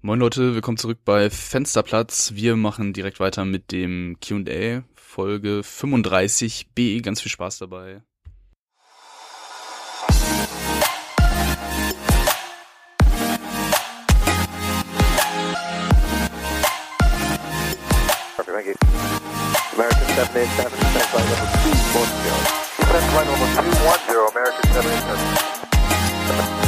Moin Leute, willkommen zurück bei Fensterplatz. Wir machen direkt weiter mit dem Q&A, Folge 35b. Ganz viel Spaß dabei. American 787, descent flight level 210. Descent flight level 210, American 787.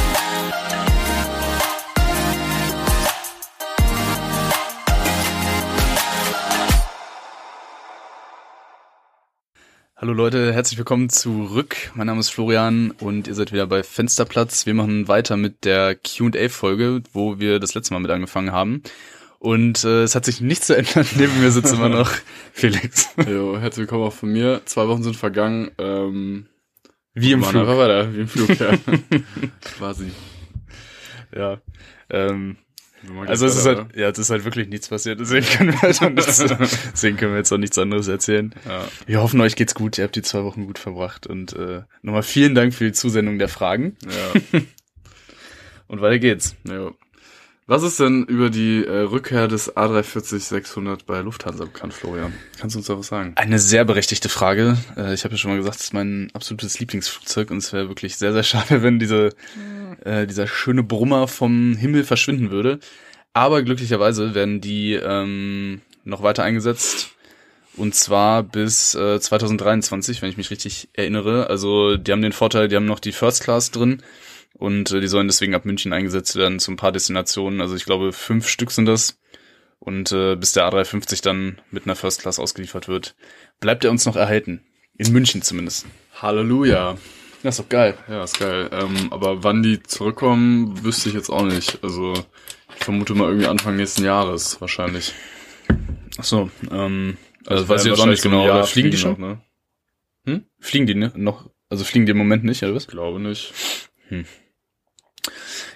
Hallo Leute, herzlich willkommen zurück. Mein Name ist Florian und ihr seid wieder bei Fensterplatz. Wir machen weiter mit der Q&A-Folge, wo wir das letzte Mal mit angefangen haben. Und äh, es hat sich nichts verändert. Neben mir sitzt immer noch Felix. Jo, herzlich willkommen auch von mir. Zwei Wochen sind vergangen. Ähm, Wie im Flug. weiter, wie im Flug, ja. Quasi. Ja. Ähm, also es ist halt, ja, es ist halt wirklich nichts passiert. Deswegen können wir, halt nichts, deswegen können wir jetzt auch nichts anderes erzählen. Ja. Wir hoffen, euch geht's gut. Ihr habt die zwei Wochen gut verbracht. Und äh, nochmal vielen Dank für die Zusendung der Fragen. Ja, Und weiter geht's. jo. Was ist denn über die äh, Rückkehr des A340-600 bei Lufthansa bekannt, Florian? Kannst du uns da was sagen? Eine sehr berechtigte Frage. Äh, ich habe ja schon mal gesagt, es ist mein absolutes Lieblingsflugzeug und es wäre wirklich sehr, sehr schade, wenn diese, äh, dieser schöne Brummer vom Himmel verschwinden würde. Aber glücklicherweise werden die ähm, noch weiter eingesetzt. Und zwar bis äh, 2023, wenn ich mich richtig erinnere. Also die haben den Vorteil, die haben noch die First Class drin und äh, die sollen deswegen ab München eingesetzt werden zu ein paar Destinationen. Also ich glaube, fünf Stück sind das. Und äh, bis der A350 dann mit einer First Class ausgeliefert wird, bleibt er uns noch erhalten. In München zumindest. Halleluja. Das ist doch geil. Ja, ist geil. Ähm, aber wann die zurückkommen, wüsste ich jetzt auch nicht. Also, ich vermute mal irgendwie Anfang nächsten Jahres wahrscheinlich. Ach so, ähm, also, weiß ich jetzt auch nicht genau. Jahr aber fliegen die schon? noch, ne? Fliegen die ne? noch? Also fliegen die im Moment nicht, oder was? Glaube nicht.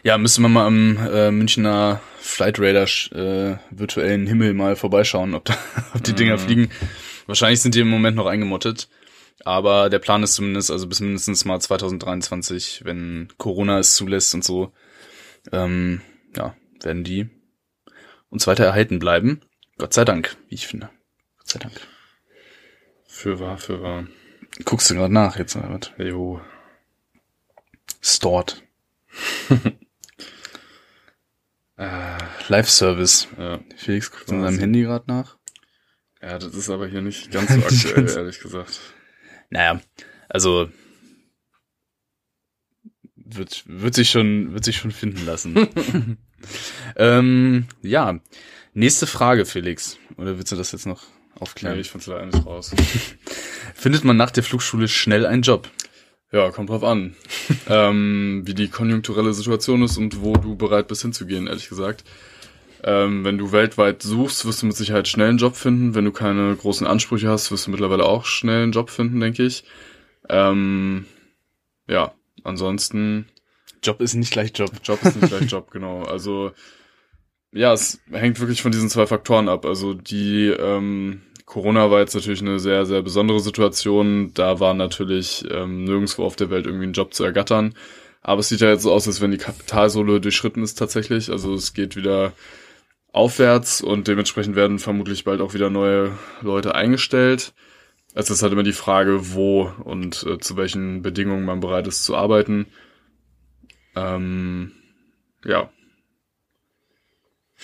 Ja, müsste man mal am äh, Münchner Flight Radar äh, virtuellen Himmel mal vorbeischauen, ob, da, ob die Dinger fliegen. Wahrscheinlich sind die im Moment noch eingemottet. Aber der Plan ist zumindest, also bis mindestens mal 2023, wenn Corona es zulässt und so, ähm, ja, werden die uns weiter erhalten bleiben. Gott sei Dank, wie ich finde. Gott sei Dank. Für wahr, für wahr. Guckst du gerade nach jetzt, was? Jo. Stored. Äh, Live-Service. ja. Felix guckt in seinem Handy gerade nach. ja, das ist aber hier nicht ganz so aktuell, ehrlich gesagt. Naja, also wird, wird sich schon, wird sich schon finden lassen. ähm, ja, nächste Frage, Felix. Oder willst du das jetzt noch aufklären? ich find's leider nicht raus. Findet man nach der Flugschule schnell einen Job? Ja, kommt drauf an, ähm, wie die konjunkturelle Situation ist und wo du bereit bist hinzugehen, ehrlich gesagt. Ähm, wenn du weltweit suchst, wirst du mit Sicherheit schnell einen Job finden. Wenn du keine großen Ansprüche hast, wirst du mittlerweile auch schnell einen Job finden, denke ich. Ähm, ja, ansonsten Job ist nicht gleich Job. Job ist nicht gleich Job, genau. Also ja, es hängt wirklich von diesen zwei Faktoren ab. Also die ähm, Corona war jetzt natürlich eine sehr, sehr besondere Situation. Da war natürlich ähm, nirgendwo auf der Welt irgendwie ein Job zu ergattern. Aber es sieht ja jetzt so aus, als wenn die Kapitalsohle durchschritten ist tatsächlich. Also es geht wieder aufwärts und dementsprechend werden vermutlich bald auch wieder neue Leute eingestellt. Also es ist halt immer die Frage, wo und äh, zu welchen Bedingungen man bereit ist zu arbeiten. Ähm, ja.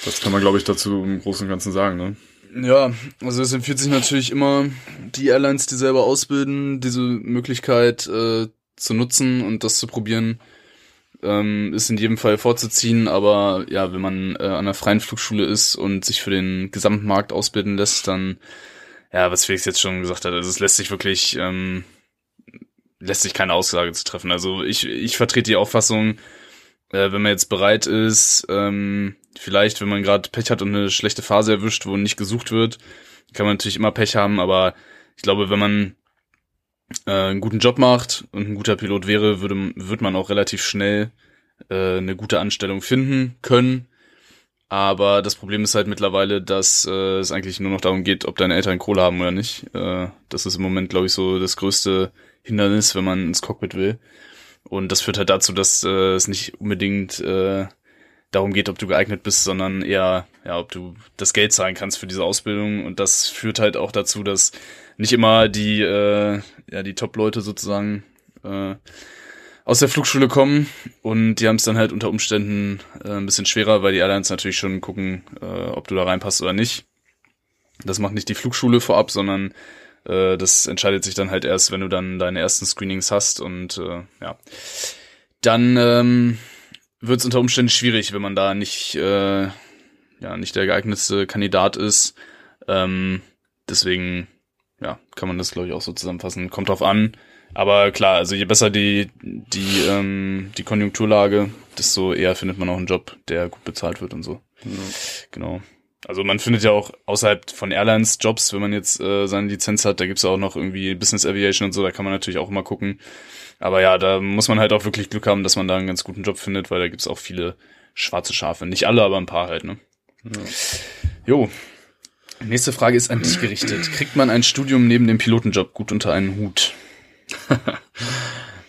Das kann man, glaube ich, dazu im Großen und Ganzen sagen, ne? Ja, also es empfiehlt sich natürlich immer, die Airlines, die selber ausbilden, diese Möglichkeit äh, zu nutzen und das zu probieren, ähm, ist in jedem Fall vorzuziehen. Aber ja, wenn man äh, an einer freien Flugschule ist und sich für den Gesamtmarkt ausbilden lässt, dann, ja, was Felix jetzt schon gesagt hat, also es lässt sich wirklich, ähm, lässt sich keine Aussage zu treffen. Also ich, ich vertrete die Auffassung, äh, wenn man jetzt bereit ist, ähm, vielleicht, wenn man gerade Pech hat und eine schlechte Phase erwischt, wo nicht gesucht wird, kann man natürlich immer Pech haben, aber ich glaube, wenn man äh, einen guten Job macht und ein guter Pilot wäre, würde, würde man auch relativ schnell äh, eine gute Anstellung finden können. Aber das Problem ist halt mittlerweile, dass äh, es eigentlich nur noch darum geht, ob deine Eltern Kohle haben oder nicht. Äh, das ist im Moment, glaube ich, so das größte Hindernis, wenn man ins Cockpit will. Und das führt halt dazu, dass äh, es nicht unbedingt äh, darum geht, ob du geeignet bist, sondern eher, ja, ob du das Geld zahlen kannst für diese Ausbildung. Und das führt halt auch dazu, dass nicht immer die, äh, ja, die Top-Leute sozusagen äh, aus der Flugschule kommen und die haben es dann halt unter Umständen äh, ein bisschen schwerer, weil die Airlines natürlich schon gucken, äh, ob du da reinpasst oder nicht. Das macht nicht die Flugschule vorab, sondern äh, das entscheidet sich dann halt erst, wenn du dann deine ersten Screenings hast und äh, ja, dann ähm, wird es unter Umständen schwierig, wenn man da nicht äh, ja nicht der geeignetste Kandidat ist. Ähm, deswegen ja kann man das glaube ich auch so zusammenfassen. Kommt drauf an. Aber klar, also je besser die die ähm, die Konjunkturlage, desto eher findet man auch einen Job, der gut bezahlt wird und so. Ja. Genau. Also man findet ja auch außerhalb von Airlines Jobs, wenn man jetzt äh, seine Lizenz hat, da gibt's ja auch noch irgendwie Business Aviation und so, da kann man natürlich auch immer gucken. Aber ja, da muss man halt auch wirklich Glück haben, dass man da einen ganz guten Job findet, weil da gibt's auch viele schwarze Schafe. Nicht alle, aber ein paar halt, ne? Ja. Jo. Nächste Frage ist an dich gerichtet. Kriegt man ein Studium neben dem Pilotenjob gut unter einen Hut?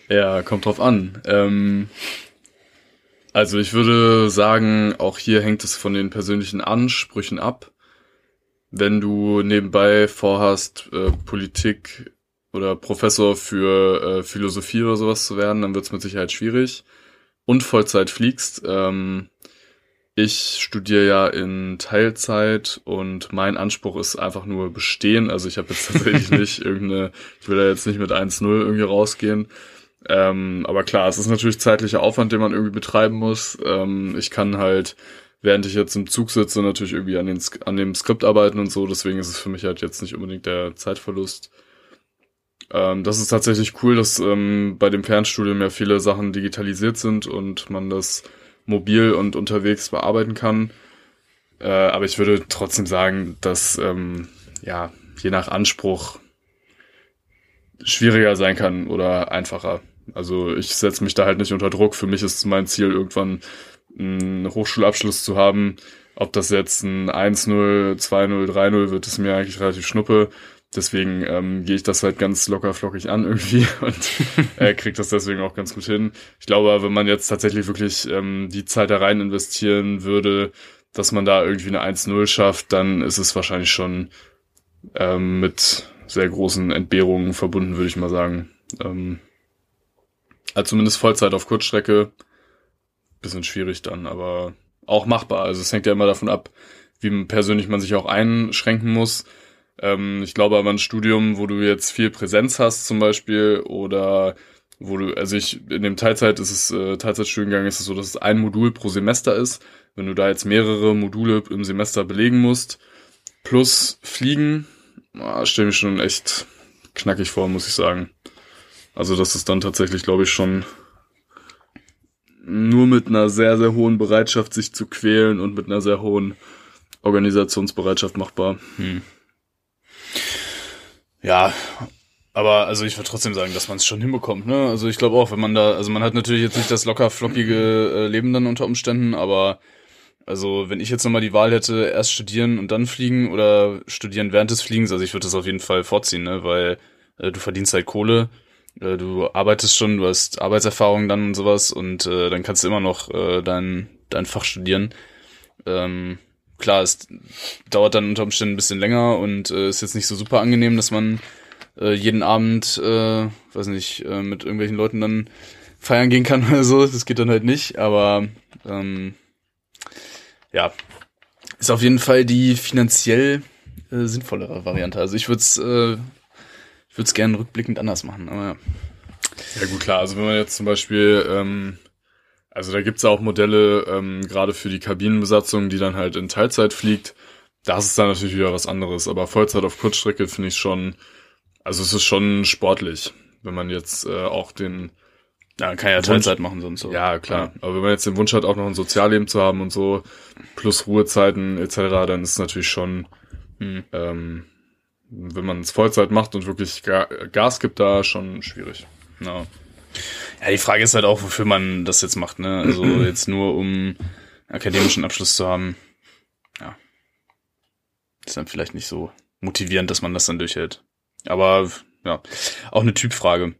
Ja, kommt drauf an. Ähm, also ich würde sagen, auch hier hängt es von den persönlichen Ansprüchen ab. Wenn du nebenbei vorhast, äh, Politik oder Professor für äh, Philosophie oder sowas zu werden, dann wird es mit Sicherheit schwierig. Und Vollzeit fliegst. Ähm, ich studiere ja in Teilzeit und mein Anspruch ist einfach nur bestehen. Also ich habe jetzt tatsächlich nicht irgendeine, ich will da jetzt nicht mit 1-0 irgendwie rausgehen. Ähm, aber klar, es ist natürlich zeitlicher Aufwand, den man irgendwie betreiben muss. Ähm, ich kann halt, während ich jetzt im Zug sitze, natürlich irgendwie an, den, an dem Skript arbeiten und so. Deswegen ist es für mich halt jetzt nicht unbedingt der Zeitverlust. Ähm, das ist tatsächlich cool, dass ähm, bei dem Fernstudium ja viele Sachen digitalisiert sind und man das mobil und unterwegs bearbeiten kann. Äh, aber ich würde trotzdem sagen, dass ähm, ja je nach Anspruch schwieriger sein kann oder einfacher. Also ich setze mich da halt nicht unter Druck. Für mich ist mein Ziel, irgendwann einen Hochschulabschluss zu haben. Ob das jetzt ein 1-0, 2-0, 3-0 wird, ist mir eigentlich relativ schnuppe. Deswegen ähm, gehe ich das halt ganz locker flockig an irgendwie und äh, kriege das deswegen auch ganz gut hin. Ich glaube, wenn man jetzt tatsächlich wirklich ähm, die Zeit da rein investieren würde, dass man da irgendwie eine 1-0 schafft, dann ist es wahrscheinlich schon ähm, mit sehr großen Entbehrungen verbunden, würde ich mal sagen. Ähm, also zumindest Vollzeit auf Kurzstrecke. Bisschen schwierig dann, aber auch machbar. Also es hängt ja immer davon ab, wie persönlich man sich auch einschränken muss. Ähm, ich glaube aber ein Studium, wo du jetzt viel Präsenz hast zum Beispiel oder wo du, also ich, in dem Teilzeit ist es, äh, Teilzeitstudiengang ist es so, dass es ein Modul pro Semester ist. Wenn du da jetzt mehrere Module im Semester belegen musst, plus fliegen, ah, stelle mich schon echt knackig vor, muss ich sagen. Also das ist dann tatsächlich, glaube ich, schon nur mit einer sehr, sehr hohen Bereitschaft, sich zu quälen und mit einer sehr hohen Organisationsbereitschaft machbar. Ja, aber also ich würde trotzdem sagen, dass man es schon hinbekommt, ne? Also ich glaube auch, wenn man da, also man hat natürlich jetzt nicht das locker flockige äh, Leben dann unter Umständen, aber also wenn ich jetzt nochmal die Wahl hätte, erst studieren und dann fliegen oder studieren während des Fliegens, also ich würde das auf jeden Fall vorziehen, ne? Weil äh, du verdienst halt Kohle, äh, du arbeitest schon, du hast Arbeitserfahrung dann und sowas und äh, dann kannst du immer noch äh, dein, dein Fach studieren. Ähm, klar, es dauert dann unter Umständen ein bisschen länger und äh, ist jetzt nicht so super angenehm, dass man äh, jeden Abend, äh, weiß nicht, äh, mit irgendwelchen Leuten dann feiern gehen kann oder so. Das geht dann halt nicht, aber ähm, ja, ist auf jeden Fall die finanziell äh, sinnvollere Variante. Also ich würde es äh, ich würde es gerne rückblickend anders machen, aber ja. Ja gut, klar. Also wenn man jetzt zum Beispiel, ähm, also da gibt's ja auch Modelle, ähm, gerade für die Kabinenbesatzung, die dann halt in Teilzeit fliegt. Das ist dann natürlich wieder was anderes. Aber Vollzeit auf Kurzstrecke finde ich schon, also es ist schon sportlich, wenn man jetzt äh, auch den, Ja, kann ja Teilzeit machen sonst so. ja klar, aber wenn man jetzt den Wunsch hat, auch noch ein Sozialleben zu haben und so, plus Ruhezeiten etc., dann ist es natürlich schon, Hm. ähm, wenn man es Vollzeit macht und wirklich Ga Gas gibt, da schon schwierig. Ja. Ja, die Frage ist halt auch, wofür man das jetzt macht, ne? Also jetzt nur um akademischen Abschluss zu haben. Ja. Ist dann vielleicht nicht so motivierend, dass man das dann durchhält. Aber ja, auch eine Typfrage.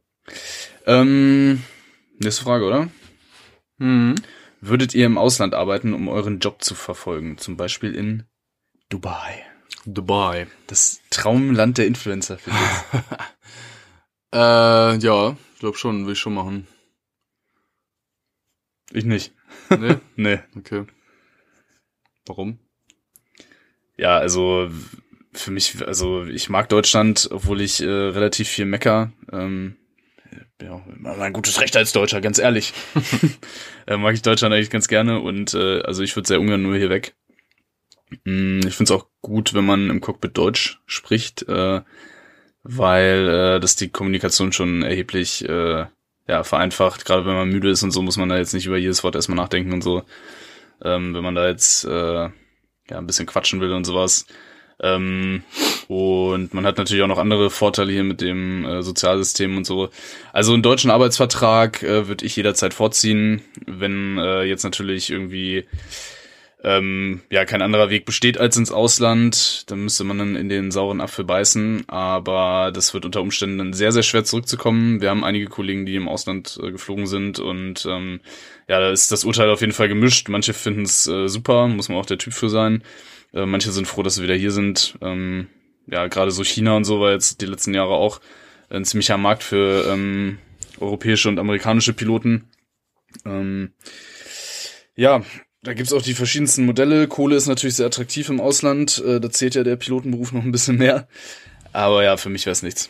Ähm, nächste Frage, oder? Mhm. würdet ihr im Ausland arbeiten, um euren Job zu verfolgen? Zum Beispiel in Dubai. Dubai. Das Traumland der Influencer, finde ich. Äh, ja, ich glaube schon, will ich schon machen. Ich nicht. Nee? Nee. Okay. Warum? Ja, also für mich, also ich mag Deutschland, obwohl ich äh, relativ viel mecker. Ähm, ja, mein gutes Recht als Deutscher, ganz ehrlich. äh, mag ich Deutschland eigentlich ganz gerne und äh, also ich würde sehr ungern nur hier weg. Mm, ich finde es auch gut, wenn man im Cockpit Deutsch spricht, äh, weil äh, das die Kommunikation schon erheblich äh, ja, vereinfacht. Gerade wenn man müde ist und so, muss man da jetzt nicht über jedes Wort erstmal nachdenken und so. Ähm, wenn man da jetzt äh, ja ein bisschen quatschen will und sowas. Ähm, und man hat natürlich auch noch andere Vorteile hier mit dem äh, Sozialsystem und so. Also einen deutschen Arbeitsvertrag äh, würde ich jederzeit vorziehen, wenn äh, jetzt natürlich irgendwie ähm, ja kein anderer Weg besteht als ins Ausland. Dann müsste man dann in den sauren Apfel beißen. Aber das wird unter Umständen dann sehr, sehr schwer zurückzukommen. Wir haben einige Kollegen, die im Ausland äh, geflogen sind und ähm, ja, da ist das Urteil auf jeden Fall gemischt. Manche finden es äh, super, muss man auch der Typ für sein. Äh, manche sind froh, dass sie wieder hier sind. Ähm, ja, gerade so China und so war jetzt die letzten Jahre auch ein ziemlicher Markt für ähm, europäische und amerikanische Piloten. Ähm, ja, da gibt's auch die verschiedensten Modelle. Kohle ist natürlich sehr attraktiv im Ausland. Äh, da zählt ja der Pilotenberuf noch ein bisschen mehr. Aber ja, für mich wäre es nichts.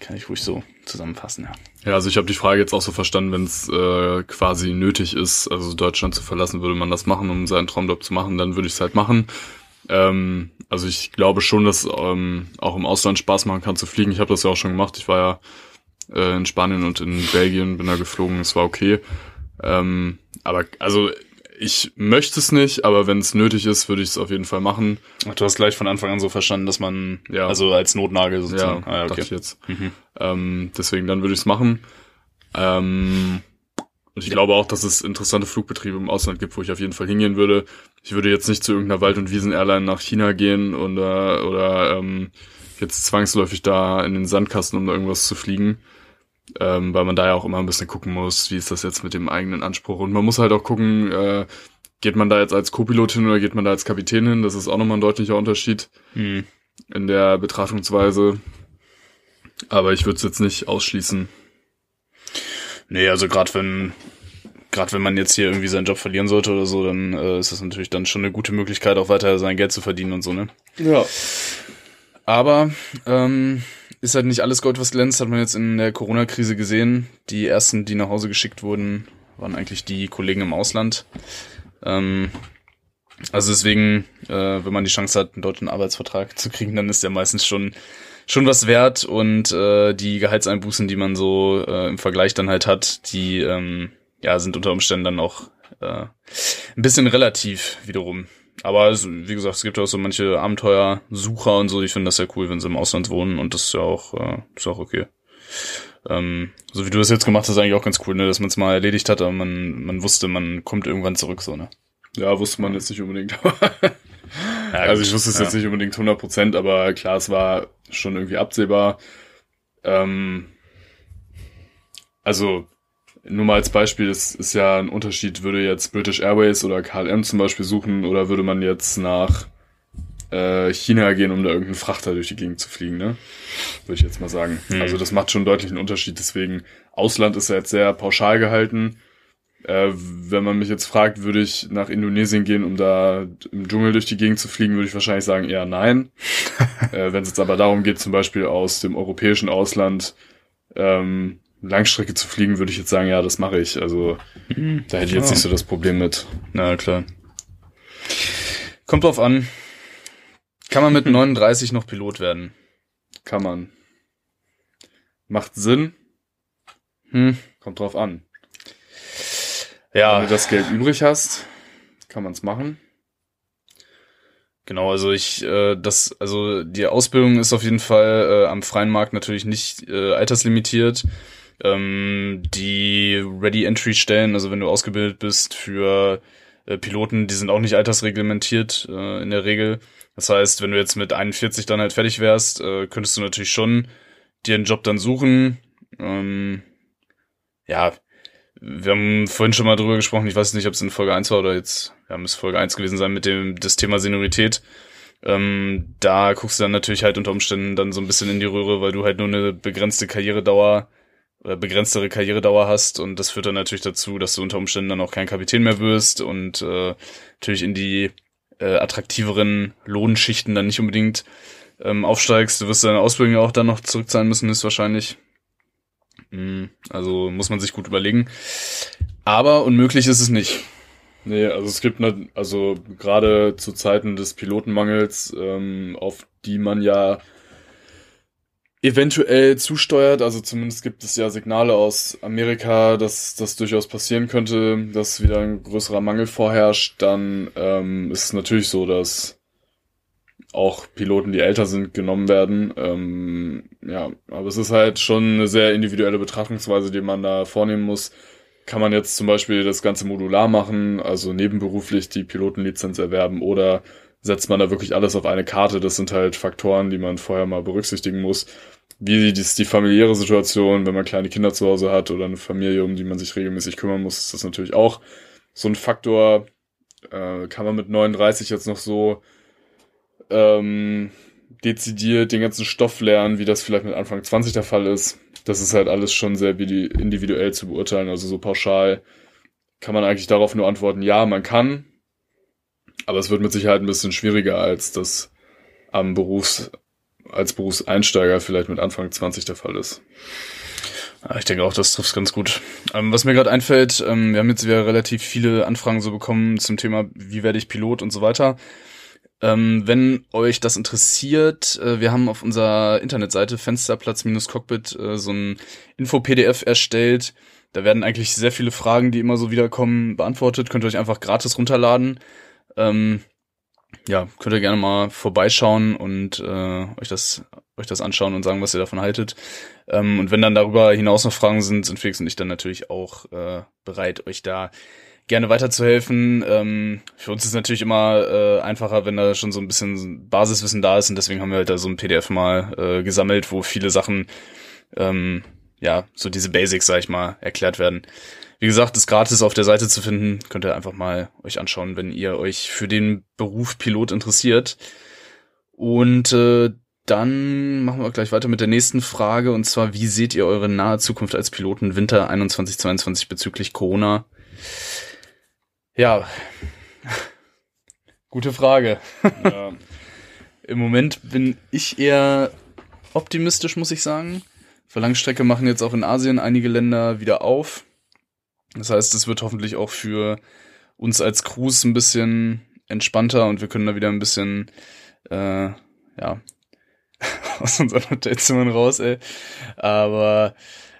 Kann ich ruhig so zusammenfassen, ja. Ja, also ich habe die Frage jetzt auch so verstanden, wenn es äh, quasi nötig ist, also Deutschland zu verlassen, würde man das machen, um seinen Traumjob zu machen, dann würde ich es halt machen. Ähm, also ich glaube schon, dass ähm, auch im Ausland Spaß machen kann zu fliegen. Ich habe das ja auch schon gemacht. Ich war ja äh, in Spanien und in Belgien, bin da geflogen, es war okay. Ähm, aber also ich möchte es nicht, aber wenn es nötig ist, würde ich es auf jeden Fall machen. Ach, du hast gleich von Anfang an so verstanden, dass man, Ja. also als Notnagel Ja, sozusagen. ah, ja dachte okay. ich jetzt. Mhm. Ähm, deswegen dann würde ich es machen. Ähm, und ich glaube auch, dass es interessante Flugbetriebe im Ausland gibt, wo ich auf jeden Fall hingehen würde. Ich würde jetzt nicht zu irgendeiner Wald- und Wiesen-Airline nach China gehen oder, oder ähm, jetzt zwangsläufig da in den Sandkasten, um da irgendwas zu fliegen. Ähm, weil man da ja auch immer ein bisschen gucken muss, wie ist das jetzt mit dem eigenen Anspruch. Und man muss halt auch gucken, äh, geht man da jetzt als Co-Pilot hin oder geht man da als Kapitän hin? Das ist auch nochmal ein deutlicher Unterschied Mhm. in der Betrachtungsweise. Aber ich würde es jetzt nicht ausschließen. Nee, also gerade wenn gerade wenn man jetzt hier irgendwie seinen Job verlieren sollte oder so, dann äh, ist das natürlich dann schon eine gute Möglichkeit, auch weiter sein Geld zu verdienen und so, ne? Ja. Aber ähm, ist halt nicht alles Gold, was glänzt, hat man jetzt in der Corona-Krise gesehen. Die ersten, die nach Hause geschickt wurden, waren eigentlich die Kollegen im Ausland. Ähm, also deswegen, äh, wenn man die Chance hat, einen deutschen Arbeitsvertrag zu kriegen, dann ist der meistens schon schon was wert und äh, die Gehaltseinbußen, die man so äh, im Vergleich dann halt hat, die ähm, ja sind unter Umständen dann auch äh, ein bisschen relativ wiederum. Aber also, wie gesagt, es gibt auch so manche Abenteuersucher und so, die finden das ja cool, wenn sie im Ausland wohnen und das ist ja auch, äh, ist auch okay. Ähm, so wie du das jetzt gemacht hast, ist eigentlich auch ganz cool, ne, dass man es mal erledigt hat, aber man, man wusste, man kommt irgendwann zurück, so, ne? Ja, wusste man jetzt nicht unbedingt. Ja, also ich wusste es ja. jetzt nicht unbedingt 100 Prozent, aber klar, es war schon irgendwie absehbar. Ähm, also nur mal als Beispiel, es ist ja ein Unterschied, würde jetzt British Airways oder KLM zum Beispiel suchen oder würde man jetzt nach äh, China gehen, um da irgendeinen Frachter durch die Gegend zu fliegen, ne? Würde ich jetzt mal sagen. Hm. Also das macht schon deutlich einen Unterschied. Deswegen, Ausland ist ja jetzt sehr pauschal gehalten. Äh, wenn man mich jetzt fragt, würde ich nach Indonesien gehen, um da im Dschungel durch die Gegend zu fliegen, würde ich wahrscheinlich sagen eher nein. äh, wenn es jetzt aber darum geht, zum Beispiel aus dem europäischen Ausland ähm, Langstrecke zu fliegen, würde ich jetzt sagen, ja, das mache ich. Also da hätte ich jetzt nicht so das Problem mit. Na klar. Kommt drauf an. Kann man mit 39 noch Pilot werden? Kann man. Macht Sinn, Hm. kommt drauf an. Ja, Wenn du das Geld übrig hast, kann man es machen. genau. Also ich, äh, das, also die Ausbildung ist auf jeden Fall äh, am freien Markt natürlich nicht äh, alterslimitiert. Ähm, die Ready-Entry-Stellen, also wenn du ausgebildet bist für äh, Piloten, die sind auch nicht altersreglementiert äh, in der Regel. Das heißt, wenn du jetzt mit 41 dann halt fertig wärst, äh, könntest du natürlich schon dir einen Job dann suchen. Ähm, ja, wir haben vorhin schon mal drüber gesprochen, ich weiß nicht, ob es in Folge 1 war oder jetzt, ja, muss Folge 1 gewesen sein mit dem, das Thema Seniorität. Ähm, da guckst du dann natürlich halt unter Umständen dann so ein bisschen in die Röhre, weil du halt nur eine begrenzte Karrieredauer begrenztere Karrieredauer hast und das führt dann natürlich dazu, dass du unter Umständen dann auch kein Kapitän mehr wirst und äh, natürlich in die äh, attraktiveren Lohnschichten dann nicht unbedingt ähm, aufsteigst. Du wirst deine Ausbildung auch dann noch zurückzahlen müssen, ist wahrscheinlich. Mm, also muss man sich gut überlegen. Aber unmöglich ist es nicht. Nee, also es gibt, also gerade zu Zeiten des Pilotenmangels, ähm, auf die man ja eventuell zusteuert, also zumindest gibt es ja Signale aus Amerika, dass das durchaus passieren könnte, dass wieder ein größerer Mangel vorherrscht, dann ähm, ist es natürlich so, dass auch Piloten, die älter sind, genommen werden. Ähm, ja, aber es ist halt schon eine sehr individuelle Betrachtungsweise, die man da vornehmen muss kann man jetzt zum Beispiel das Ganze modular machen, also nebenberuflich die Pilotenlizenz erwerben oder setzt man da wirklich alles auf eine Karte? Das sind halt Faktoren, die man vorher mal berücksichtigen muss. Wie ist die familiäre Situation, wenn man kleine Kinder zu Hause hat oder eine Familie, um die man sich regelmäßig kümmern muss, ist das natürlich auch so ein Faktor. Äh, kann man mit 39 jetzt noch so ähm, dezidiert den ganzen Stoff lernen, wie das vielleicht mit Anfang 20 der Fall ist das ist halt alles schon sehr individuell zu beurteilen. Also so pauschal kann man eigentlich darauf nur antworten, ja, man kann. Aber es wird mit Sicherheit ein bisschen schwieriger, als das am Berufs, als Berufseinsteiger vielleicht mit Anfang 20 der Fall ist. Ich denke auch, das trifft ganz gut. Ähm, was mir gerade einfällt, ähm, wir haben jetzt wieder relativ viele Anfragen so bekommen zum Thema, wie werde ich Pilot und so weiter. Ähm, wenn euch das interessiert, äh, wir haben auf unserer Internetseite Fensterplatz-Cockpit äh, so ein Info-PDF erstellt. Da werden eigentlich sehr viele Fragen, die immer so wiederkommen, beantwortet. Könnt ihr euch einfach gratis runterladen. Ja, könnt ihr gerne mal vorbeischauen und äh, euch das euch das anschauen und sagen, was ihr davon haltet. Ähm, und wenn dann darüber hinaus noch Fragen sind, sind Felix und ich dann natürlich auch äh, bereit, euch da gerne weiterzuhelfen. Ähm, für uns ist es natürlich immer äh, einfacher, wenn da schon so ein bisschen Basiswissen da ist und deswegen haben wir halt da so ein PDF mal äh, gesammelt, wo viele Sachen, ähm, ja, so diese Basics, sag ich mal, erklärt werden. Wie gesagt, ist gratis auf der Seite zu finden. Könnt ihr einfach mal euch anschauen, wenn ihr euch für den Beruf Pilot interessiert. Und äh, dann machen wir gleich weiter mit der nächsten Frage und zwar, wie seht ihr eure nahe Zukunft als Piloten Winter 21-22 bezüglich Corona? Ja. Gute Frage. Ja. Im Moment bin ich eher optimistisch, muss ich sagen. Für Langstrecke machen jetzt auch in Asien einige Länder wieder auf. Das heißt, es wird hoffentlich auch für uns als Crews ein bisschen entspannter und wir können da wieder ein bisschen, äh, ja, aus unseren Hotelzimmern raus, ey. Aber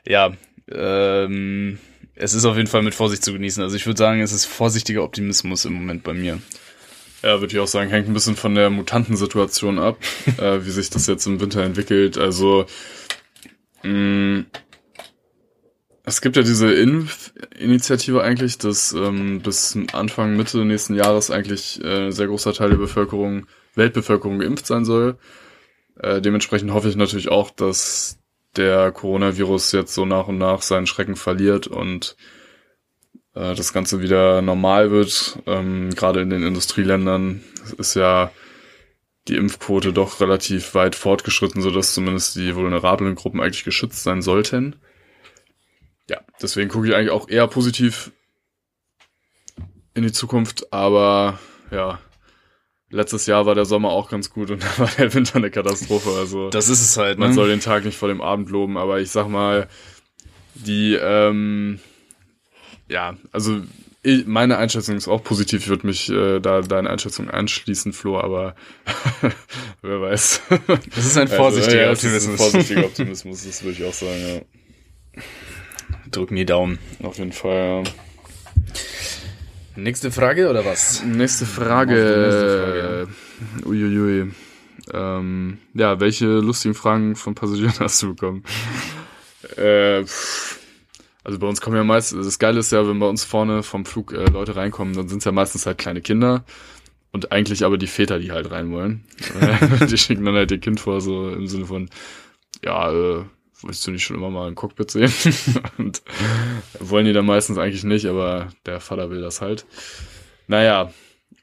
ja, ähm, es ist auf jeden Fall mit Vorsicht zu genießen. Also ich würde sagen, es ist vorsichtiger Optimismus im Moment bei mir. Ja, würde ich auch sagen, hängt ein bisschen von der Mutantensituation ab, äh, wie sich das jetzt im Winter entwickelt. Also es gibt ja diese Impfinitiative eigentlich, dass ähm, bis Anfang, Mitte nächsten Jahres eigentlich äh, ein sehr großer Teil der Bevölkerung, Weltbevölkerung geimpft sein soll. Äh, dementsprechend hoffe ich natürlich auch, dass der Coronavirus jetzt so nach und nach seinen Schrecken verliert und äh, das Ganze wieder normal wird. Ähm, Gerade in den Industrieländern ist ja die Impfquote doch relativ weit fortgeschritten, sodass zumindest die vulnerablen Gruppen eigentlich geschützt sein sollten. Ja, deswegen gucke ich eigentlich auch eher positiv in die Zukunft, aber ja, letztes Jahr war der Sommer auch ganz gut und da war der Winter eine Katastrophe. Also das ist es halt. Man ne? soll den Tag nicht vor dem Abend loben, aber ich sag mal, die ähm, ja, also meine Einschätzung ist auch positiv. Ich würde mich äh, da deine Einschätzung anschließen, Flo, aber wer weiß. Das ist ein vorsichtiger also, ja, Optimismus. Ein vorsichtiger Optimismus, das würde ich auch sagen, ja. Drück mir die Daumen. Auf jeden Fall, ja. Nächste Frage oder was? Nächste Frage. Nächste Frage. Uiuiui. Ähm, ja, welche lustigen Fragen von Passagieren hast du bekommen? äh, also bei uns kommen ja meist, das Geile ist ja, wenn bei uns vorne vom Flug äh, Leute reinkommen, dann sind es ja meistens halt kleine Kinder und eigentlich aber die Väter, die halt rein wollen. die schicken dann halt ihr Kind vor, so im Sinne von, ja, äh, wolltest du nicht schon immer mal im Cockpit sehen? und wollen die dann meistens eigentlich nicht, aber der Vater will das halt. Naja,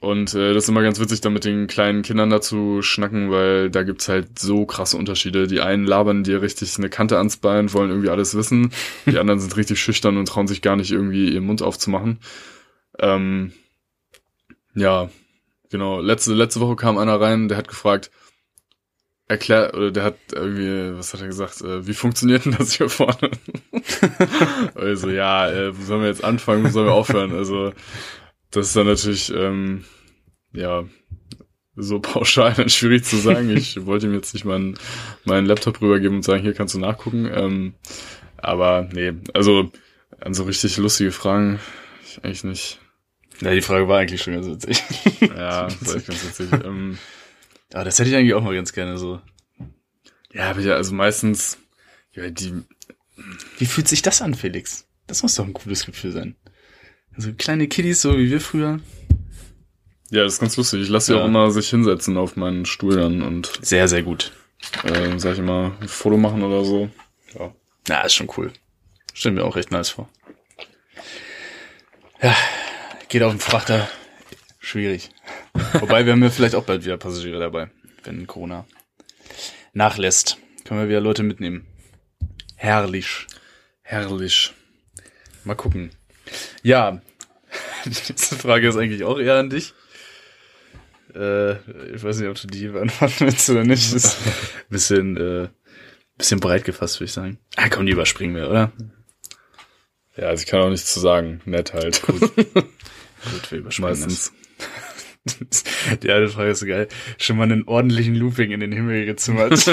und äh, das ist immer ganz witzig, da mit den kleinen Kindern dazu schnacken, weil da gibt's halt so krasse Unterschiede. Die einen labern dir richtig eine Kante ans Bein, wollen irgendwie alles wissen. Die anderen sind richtig schüchtern und trauen sich gar nicht irgendwie ihren Mund aufzumachen. Ähm, ja, genau. Letzte, letzte Woche kam einer rein, der hat gefragt, erklär, oder der hat irgendwie, was hat er gesagt, äh, wie funktioniert denn das hier vorne? also, ja, äh, wo sollen wir jetzt anfangen, wo sollen wir aufhören? Also, das ist dann natürlich, ähm, ja, so pauschal dann schwierig zu sagen. Ich wollte ihm jetzt nicht meinen, meinen Laptop rübergeben und sagen, hier kannst du nachgucken. Ähm, aber nee, also an so richtig lustige Fragen ich eigentlich nicht. Ja, die Frage war eigentlich schon ganz witzig. Ja, das war echt ganz witzig. Ähm, Aber das hätte ich eigentlich auch mal ganz gerne so. ja, aber ja, also meistens, ja, die, Wie fühlt sich das an, Felix? Das muss doch ein cooles Gefühl sein. Also kleine Kiddies, so wie wir früher. ja, das ist ganz lustig. Ich lasse sie Ja. auch immer sich hinsetzen auf meinen Stuhl dann und Sehr, sehr gut. äh, sag ich immer, ein Foto machen oder so. Ja. Ja, ist schon cool. Stell mir auch recht nice vor. Ja, geht auf den Frachter. Schwierig. Wobei, wir haben ja vielleicht auch bald wieder Passagiere dabei, wenn Corona nachlässt. Können wir wieder Leute mitnehmen. Herrlich. Herrlich. Mal gucken. Ja, die nächste Frage ist eigentlich auch eher an dich. Äh, ich weiß nicht, ob du die beantworten willst oder nicht. Ist ein bisschen, äh, bisschen breit gefasst, würde ich sagen. Ah, komm, die überspringen wir, oder? Ja, also ich kann auch nichts zu sagen. Nett halt. Gut, wir überspringen Meistens. das. Die eine Frage ist so geil. Schon mal einen ordentlichen Looping in den Himmel gezimmert.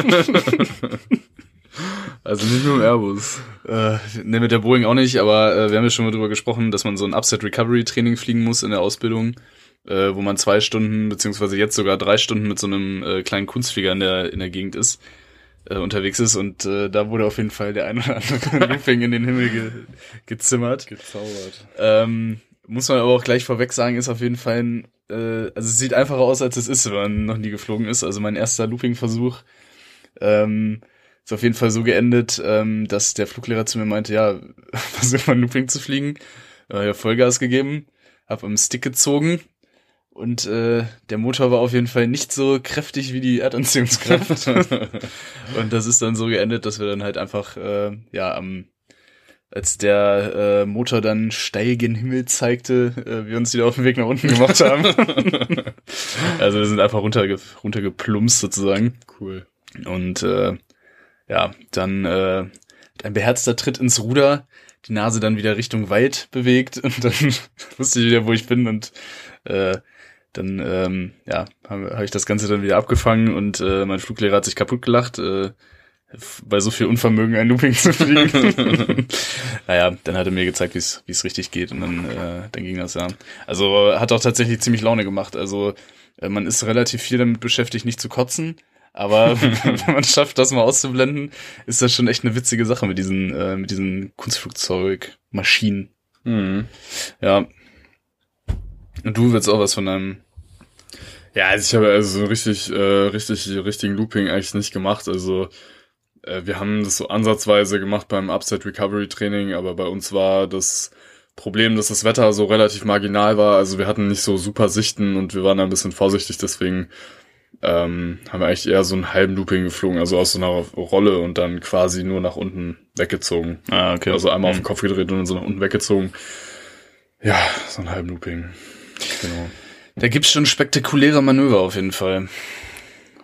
Also nicht nur im Airbus. äh, ne, mit der Boeing auch nicht, aber äh, wir haben ja schon mal drüber gesprochen, dass man so ein Upset Recovery Training fliegen muss in der Ausbildung, äh, wo man zwei Stunden, beziehungsweise jetzt sogar drei Stunden mit so einem äh, kleinen Kunstflieger in der, in der Gegend ist, äh, unterwegs ist und äh, da wurde auf jeden Fall der ein oder andere Looping in den Himmel ge gezimmert. Gezaubert. Ähm, muss man aber auch gleich vorweg sagen, ist auf jeden Fall ein, äh, also es sieht einfacher aus, als es ist, wenn man noch nie geflogen ist. Also mein erster Looping-Versuch ähm, ist auf jeden Fall so geendet, ähm, dass der Fluglehrer zu mir meinte, ja, versuch mal Looping zu fliegen. Äh, ja, Vollgas gegeben, hab am Stick gezogen und äh, der Motor war auf jeden Fall nicht so kräftig wie die Erdanziehungskraft. und das ist dann so geendet, dass wir dann halt einfach, äh, ja, am als der äh, Motor dann steil gen Himmel zeigte, äh, wir uns wieder auf den Weg nach unten gemacht haben. also wir sind einfach runterge runtergeplumpst sozusagen. Cool. Und äh, ja, dann äh, ein beherzter Tritt ins Ruder, die Nase dann wieder Richtung Wald bewegt und dann wusste ich wieder, wo ich bin und äh, dann ähm, ja, habe hab ich das Ganze dann wieder abgefangen und äh, mein Fluglehrer hat sich kaputt gelacht, äh, bei so viel Unvermögen ein Looping zu fliegen. naja, dann hat er mir gezeigt, wie es richtig geht und dann, äh, dann ging das ja. Also hat auch tatsächlich ziemlich Laune gemacht. Also äh, man ist relativ viel damit beschäftigt, nicht zu kotzen. Aber wenn man schafft, das mal auszublenden, ist das schon echt eine witzige Sache mit diesen, äh, mit diesen Kunstflugzeugmaschinen. Mhm. Ja. Und du willst auch was von deinem. Ja, also ich habe also so richtig, äh, richtig, richtigen Looping eigentlich nicht gemacht. Also äh, wir haben das so ansatzweise gemacht beim Upside Recovery Training, aber bei uns war das Problem, dass das Wetter so relativ marginal war. Also wir hatten nicht so super Sichten und wir waren da ein bisschen vorsichtig, deswegen ähm, haben wir eigentlich eher so einen halben Looping geflogen, also aus so einer Rolle und dann quasi nur nach unten weggezogen. Ah, okay. Also einmal auf den Mhm. Kopf gedreht und dann so nach unten weggezogen. Ja, so einen halben Looping. Genau. Da gibt's schon spektakuläre Manöver auf jeden Fall.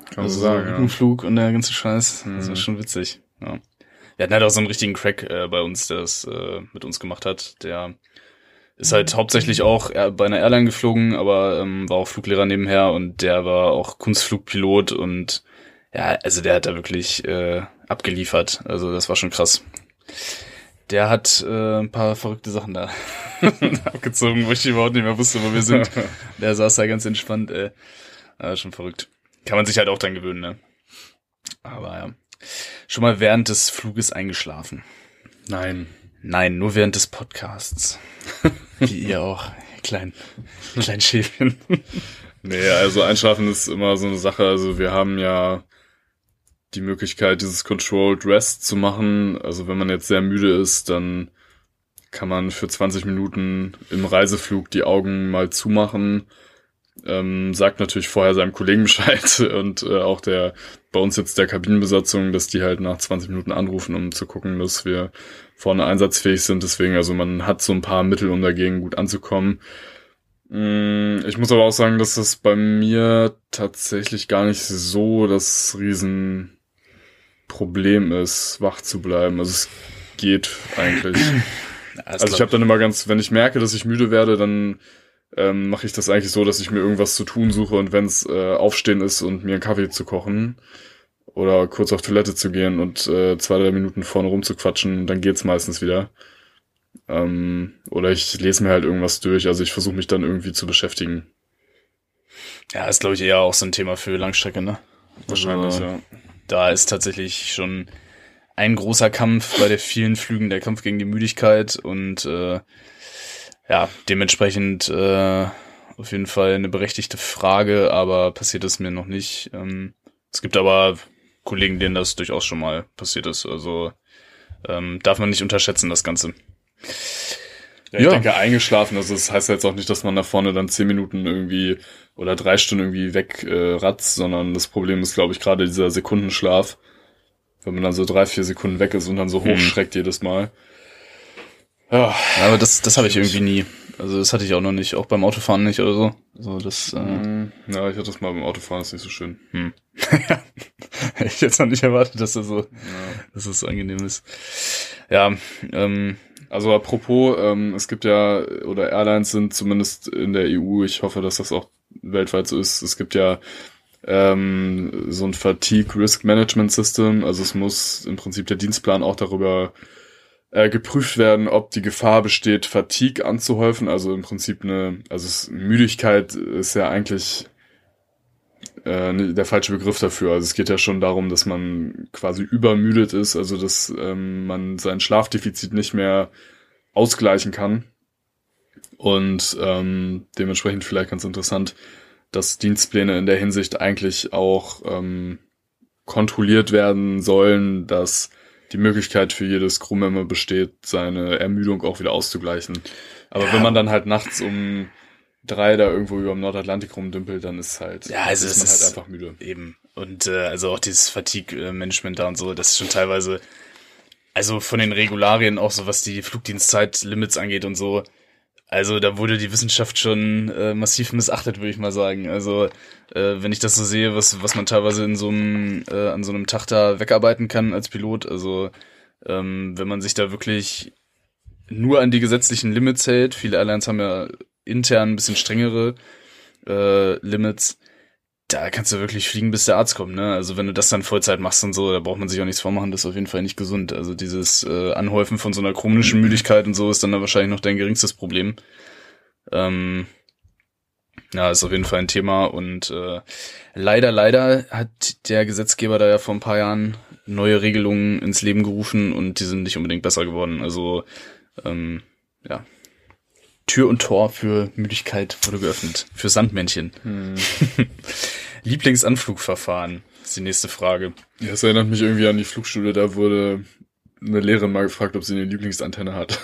Kann man Also so sagen, ja. Flug und der ganze Scheiß. Das Mhm. ist schon witzig. Ja. Wir hatten halt auch so einen richtigen Crack äh, bei uns, der das äh, mit uns gemacht hat. Der ist halt hauptsächlich auch äh, bei einer Airline geflogen, aber ähm, war auch Fluglehrer nebenher und der war auch Kunstflugpilot und ja, also der hat da wirklich äh, abgeliefert. Also das war schon krass. Der hat äh, ein paar verrückte Sachen da abgezogen, wo ich überhaupt nicht mehr wusste, wo wir sind. Der saß da ganz entspannt, ey. Ja, schon verrückt. Kann man sich halt auch dran gewöhnen, ne? Aber ja. Schon mal während des Fluges eingeschlafen. Nein. Nein, nur während des Podcasts. Wie ihr auch, ihr kleinen, kleinen Schäfchen. Nee, also Einschlafen ist immer so eine Sache. Also wir haben ja die Möglichkeit, dieses Controlled Rest zu machen. Also wenn man jetzt sehr müde ist, dann kann man für 20 Minuten im Reiseflug die Augen mal zumachen. Ähm, sagt natürlich vorher seinem Kollegen Bescheid und äh, auch der bei uns jetzt der Kabinenbesatzung, dass die halt nach 20 Minuten anrufen, um zu gucken, dass wir vorne einsatzfähig sind. Deswegen, also man hat so ein paar Mittel, um dagegen gut anzukommen. Mm, ich muss aber auch sagen, dass das bei mir tatsächlich gar nicht so das Riesenproblem ist, wach zu bleiben. Also es geht eigentlich. also ich habe dann immer ganz, wenn ich merke, dass ich müde werde, dann ähm, mache ich das eigentlich so, dass ich mir irgendwas zu tun suche und wenn es äh, aufstehen ist und mir einen Kaffee zu kochen oder kurz auf Toilette zu gehen und äh, zwei, drei Minuten vorne rumzuquatschen, dann geht's meistens wieder. Ähm, oder ich lese mir halt irgendwas durch. Also ich versuche mich dann irgendwie zu beschäftigen. Ja, ist glaube ich eher auch so ein Thema für Langstrecke, ne? Wahrscheinlich, also, ja. Da ist tatsächlich schon ein großer Kampf bei der vielen Flügen, der Kampf gegen die Müdigkeit und äh, ja, dementsprechend äh, auf jeden Fall eine berechtigte Frage, aber passiert es mir noch nicht. Ähm, es gibt aber Kollegen, denen das durchaus schon mal passiert ist. Also ähm, darf man nicht unterschätzen, das Ganze. Ja, ich ja. denke eingeschlafen, also das heißt jetzt auch nicht, dass man da vorne dann zehn Minuten irgendwie oder drei Stunden irgendwie wegratzt, äh, sondern das Problem ist, glaube ich, gerade dieser Sekundenschlaf. Wenn man dann so drei, vier Sekunden weg ist und dann so hm. hochschreckt hm. jedes Mal. Ja. Aber das, das habe ich irgendwie nie. Also das hatte ich auch noch nicht, auch beim Autofahren nicht oder so. So das. Äh hm. ja, ich hatte das mal beim Autofahren, ist nicht so schön. Hm. Hätte ich jetzt noch nicht erwartet, dass das so, ja. dass das so angenehm ist. Ja, ähm, also apropos, ähm, es gibt ja, oder Airlines sind zumindest in der EU, ich hoffe, dass das auch weltweit so ist, es gibt ja ähm, so ein Fatigue Risk Management System, also es muss im Prinzip der Dienstplan auch darüber äh, geprüft werden, ob die Gefahr besteht, Fatigue anzuhäufen, also im Prinzip eine, also es, Müdigkeit ist ja eigentlich äh, der falsche Begriff dafür. Also es geht ja schon darum, dass man quasi übermüdet ist, also dass ähm, man sein Schlafdefizit nicht mehr ausgleichen kann. Und ähm, dementsprechend vielleicht ganz interessant, dass Dienstpläne in der Hinsicht eigentlich auch ähm, kontrolliert werden sollen, dass die Möglichkeit für jedes Crewmember besteht, seine Ermüdung auch wieder auszugleichen. Aber ja. wenn man dann halt nachts um drei da irgendwo über dem Nordatlantik rumdümpelt, dann ist halt, ja, also ist man halt einfach müde. Eben. Und äh, also auch dieses Fatigue-Management da und so, das ist schon teilweise, also von den Regularien auch so, was die Flugdienstzeit-Limits angeht und so, also da wurde die Wissenschaft schon äh, massiv missachtet, würde ich mal sagen. Also äh, wenn ich das so sehe, was was man teilweise in so einem äh, an so einem Tag da wegarbeiten kann als Pilot, also ähm, wenn man sich da wirklich nur an die gesetzlichen Limits hält, viele Airlines haben ja intern ein bisschen strengere äh, Limits, da kannst du wirklich fliegen, bis der Arzt kommt, ne? Also wenn du das dann Vollzeit machst und so, da braucht man sich auch nichts vormachen, das ist auf jeden Fall nicht gesund. Also dieses äh, Anhäufen von so einer chronischen Müdigkeit und so ist dann da wahrscheinlich noch dein geringstes Problem. Ähm, ja, ist auf jeden Fall ein Thema und äh, leider, leider hat der Gesetzgeber da ja vor ein paar Jahren neue Regelungen ins Leben gerufen und die sind nicht unbedingt besser geworden. Also ähm, ja, Tür und Tor für Müdigkeit wurde geöffnet. Für Sandmännchen. Hm. Lieblingsanflugverfahren ist die nächste Frage. Ja, das erinnert mich irgendwie an die Flugschule. Da wurde eine Lehrerin mal gefragt, ob sie eine Lieblingsantenne hat.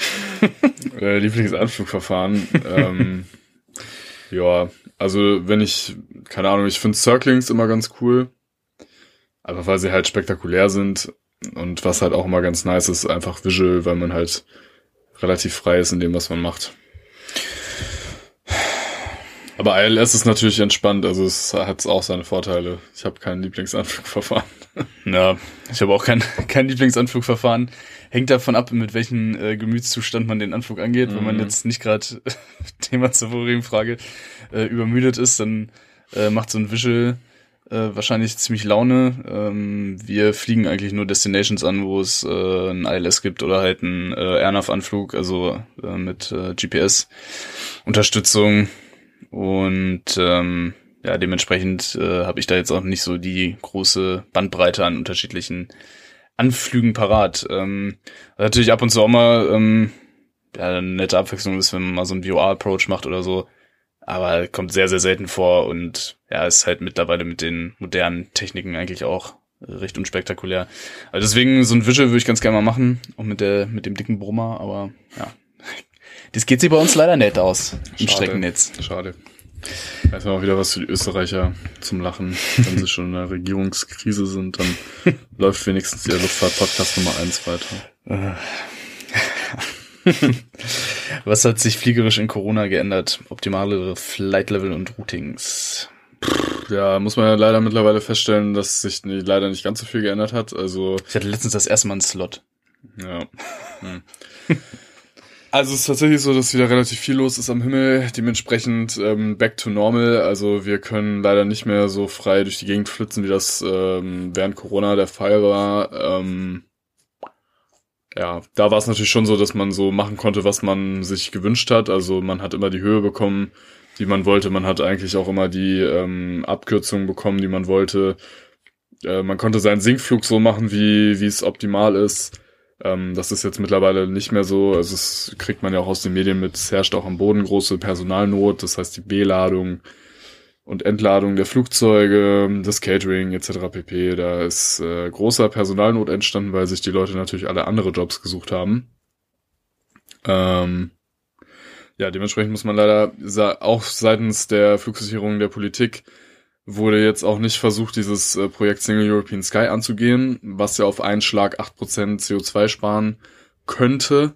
äh, Lieblingsanflugverfahren. ähm, ja, also wenn ich, keine Ahnung, ich finde Circlings immer ganz cool. Aber weil sie halt spektakulär sind und was halt auch immer ganz nice ist, einfach visual, weil man halt relativ frei ist in dem, was man macht. Aber ILS ist natürlich entspannt, also es hat auch seine Vorteile. Ich habe kein Lieblingsanflugverfahren. Ja, ich habe auch kein, kein Lieblingsanflugverfahren. Hängt davon ab, mit welchem äh, Gemütszustand man den Anflug angeht. Mhm. Wenn man mhm. jetzt nicht gerade Thema zur vorigen Frage äh, übermüdet ist, dann äh, macht so ein Visual äh, wahrscheinlich ziemlich Laune. Ähm, wir fliegen eigentlich nur Destinations an, wo es äh, ein ILS gibt oder halt ein äh, AirNav-Anflug, also äh, mit äh, GPS-Unterstützung. Und ähm, ja, dementsprechend äh, habe ich da jetzt auch nicht so die große Bandbreite an unterschiedlichen Anflügen parat. Ähm, natürlich ab und zu auch mal ähm, ja, eine nette Abwechslung ist, wenn man mal so einen VR-Approach macht oder so. Aber kommt sehr, sehr selten vor und ja, ist halt mittlerweile mit den modernen Techniken eigentlich auch recht unspektakulär. Also deswegen so ein Visual würde ich ganz gerne mal machen, auch mit der mit dem dicken Brummer, aber ja. Das geht sich bei uns leider nicht aus im Schade. Streckennetz. Schade. Weiß man auch wieder was für die Österreicher zum Lachen. Wenn sie schon in der Regierungskrise sind, dann läuft wenigstens ihr Luftfahrt-Podcast Nummer eins weiter. Was hat sich fliegerisch in Corona geändert? Optimalere Flight Level und Routings. Ja, muss man ja leider mittlerweile feststellen, dass sich leider nicht ganz so viel geändert hat. Also, Ich hatte letztens das erste Mal einen Slot. ja. Hm. Also es ist tatsächlich so, dass wieder relativ viel los ist am Himmel. Dementsprechend ähm, back to normal. Also wir können leider nicht mehr so frei durch die Gegend flitzen, wie das ähm, während Corona der Fall war. Ähm, ja, da war es natürlich schon so, dass man so machen konnte, was man sich gewünscht hat. Also man hat immer die Höhe bekommen, die man wollte. Man hat eigentlich auch immer die ähm, Abkürzungen bekommen, die man wollte. Äh, man konnte seinen Sinkflug so machen, wie wie es optimal ist. Ähm, das ist jetzt mittlerweile nicht mehr so. Also es kriegt man ja auch aus den Medien mit. Es herrscht auch am Boden große Personalnot. Das heißt, die Beladung und Entladung der Flugzeuge, das Catering etc. pp. Da ist äh, großer Personalnot entstanden, weil sich die Leute natürlich alle andere Jobs gesucht haben. Ähm, ja, dementsprechend muss man leider auch seitens der Flugsicherung der Politik wurde jetzt auch nicht versucht, dieses äh, Projekt Single European Sky anzugehen, was ja auf einen Schlag 8% CO2 sparen könnte.